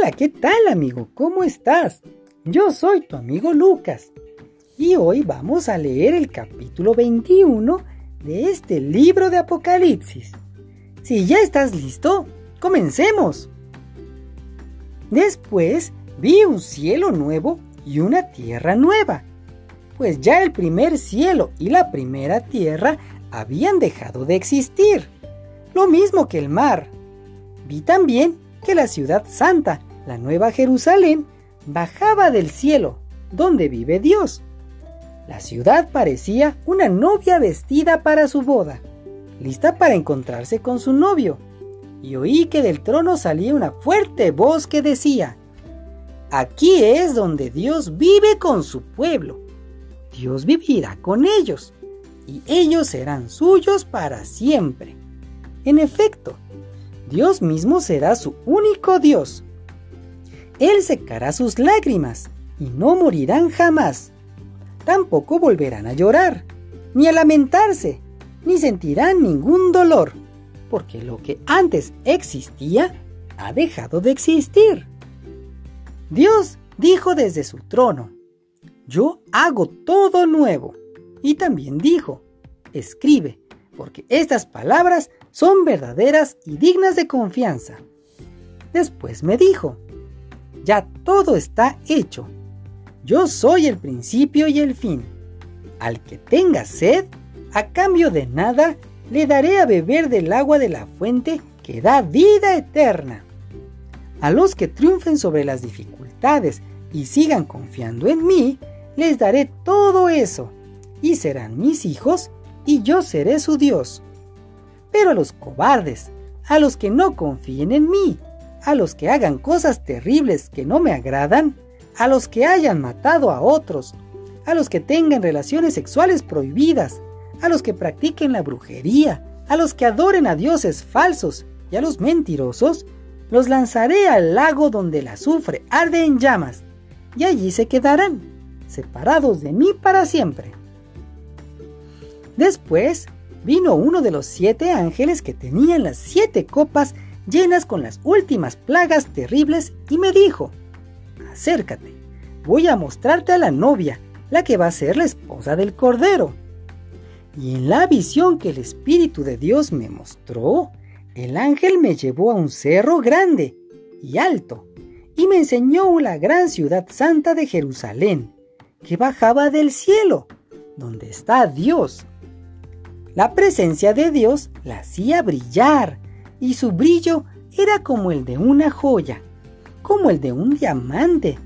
Hola, ¿qué tal amigo? ¿Cómo estás? Yo soy tu amigo Lucas y hoy vamos a leer el capítulo 21 de este libro de Apocalipsis. Si ya estás listo, comencemos. Después vi un cielo nuevo y una tierra nueva, pues ya el primer cielo y la primera tierra habían dejado de existir, lo mismo que el mar. Vi también que la ciudad santa, la nueva Jerusalén, bajaba del cielo, donde vive Dios. La ciudad parecía una novia vestida para su boda, lista para encontrarse con su novio, y oí que del trono salía una fuerte voz que decía, Aquí es donde Dios vive con su pueblo. Dios vivirá con ellos, y ellos serán suyos para siempre. En efecto, Dios mismo será su único Dios. Él secará sus lágrimas y no morirán jamás. Tampoco volverán a llorar, ni a lamentarse, ni sentirán ningún dolor, porque lo que antes existía ha dejado de existir. Dios dijo desde su trono, yo hago todo nuevo. Y también dijo, escribe, porque estas palabras son verdaderas y dignas de confianza. Después me dijo, ya todo está hecho. Yo soy el principio y el fin. Al que tenga sed, a cambio de nada, le daré a beber del agua de la fuente que da vida eterna. A los que triunfen sobre las dificultades y sigan confiando en mí, les daré todo eso, y serán mis hijos, y yo seré su Dios. Pero a los cobardes, a los que no confíen en mí, a los que hagan cosas terribles que no me agradan, a los que hayan matado a otros, a los que tengan relaciones sexuales prohibidas, a los que practiquen la brujería, a los que adoren a dioses falsos y a los mentirosos, los lanzaré al lago donde el azufre arde en llamas, y allí se quedarán, separados de mí para siempre. Después vino uno de los siete ángeles que tenían las siete copas llenas con las últimas plagas terribles y me dijo, acércate, voy a mostrarte a la novia, la que va a ser la esposa del Cordero. Y en la visión que el Espíritu de Dios me mostró, el ángel me llevó a un cerro grande y alto, y me enseñó la gran ciudad santa de Jerusalén, que bajaba del cielo, donde está Dios. La presencia de Dios la hacía brillar, y su brillo era como el de una joya, como el de un diamante,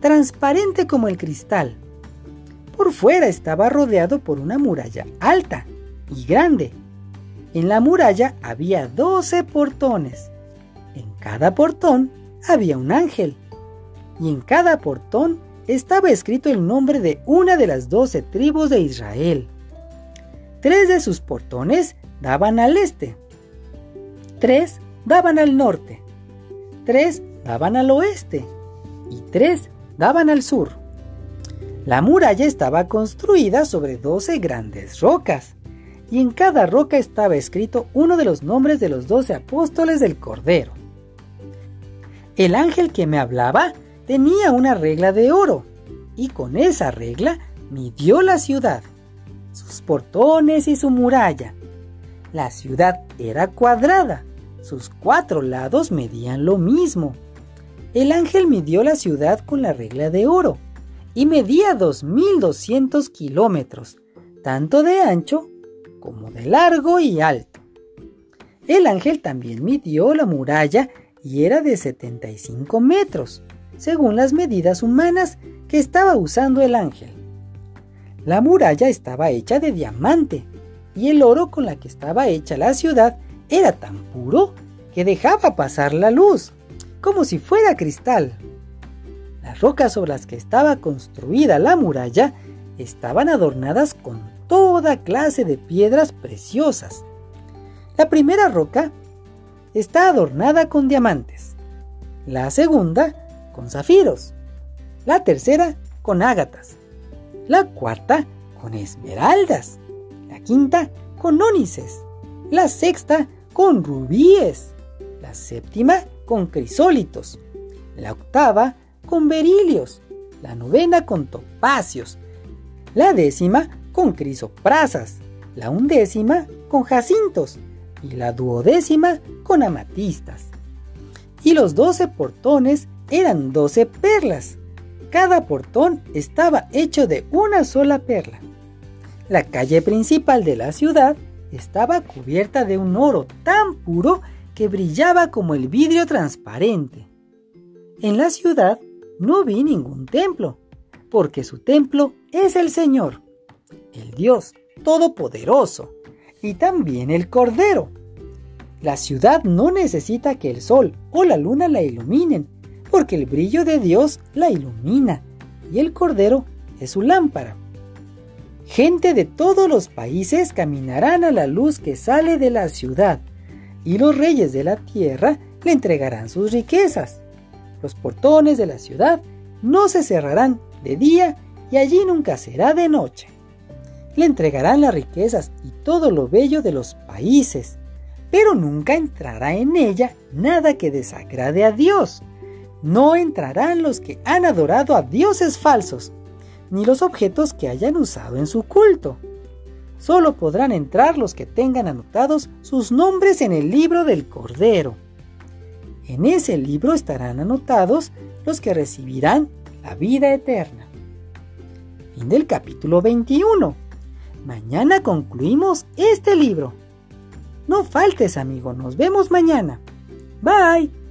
transparente como el cristal. Por fuera estaba rodeado por una muralla alta y grande. En la muralla había doce portones. En cada portón había un ángel. Y en cada portón estaba escrito el nombre de una de las doce tribus de Israel. Tres de sus portones daban al este, tres daban al norte, tres daban al oeste y tres daban al sur. La muralla estaba construida sobre doce grandes rocas, y en cada roca estaba escrito uno de los nombres de los doce apóstoles del Cordero. El ángel que me hablaba tenía una regla de oro, y con esa regla midió la ciudad, sus portones y su muralla. La ciudad era cuadrada, sus cuatro lados medían lo mismo. El ángel midió la ciudad con la regla de oro y medía 2.200 kilómetros, tanto de ancho como de largo y alto. El ángel también midió la muralla y era de 75 metros, según las medidas humanas que estaba usando el ángel. La muralla estaba hecha de diamante y el oro con la que estaba hecha la ciudad era tan puro que dejaba pasar la luz, como si fuera cristal. Las rocas sobre las que estaba construida la muralla estaban adornadas con toda clase de piedras preciosas. La primera roca está adornada con diamantes, la segunda con zafiros, la tercera con ágatas, la cuarta con esmeraldas, la quinta con ónices, la sexta con rubíes, la séptima con crisólitos, la octava con berilios, la novena con topacios, la décima con crisoprasas, la undécima con jacintos y la duodécima con amatistas. Y los doce portones eran doce perlas. Cada portón estaba hecho de una sola perla. La calle principal de la ciudad estaba cubierta de un oro tan puro que brillaba como el vidrio transparente. En la ciudad no vi ningún templo, porque su templo es el Señor, el Dios Todopoderoso, y también el Cordero. La ciudad no necesita que el sol o la luna la iluminen, porque el brillo de Dios la ilumina, y el Cordero es su lámpara. Gente de todos los países caminarán a la luz que sale de la ciudad, y los reyes de la tierra le entregarán sus riquezas. Los portones de la ciudad no se cerrarán de día y allí nunca será de noche. Le entregarán las riquezas y todo lo bello de los países, pero nunca entrará en ella nada que desagrade a Dios. No entrarán los que han adorado a dioses falsos, ni los objetos que hayan usado en su culto. Solo podrán entrar los que tengan anotados sus nombres en el libro del Cordero. En ese libro estarán anotados los que recibirán la vida eterna. Fin del capítulo 21. Mañana concluimos este libro. No faltes, amigo. Nos vemos mañana. Bye.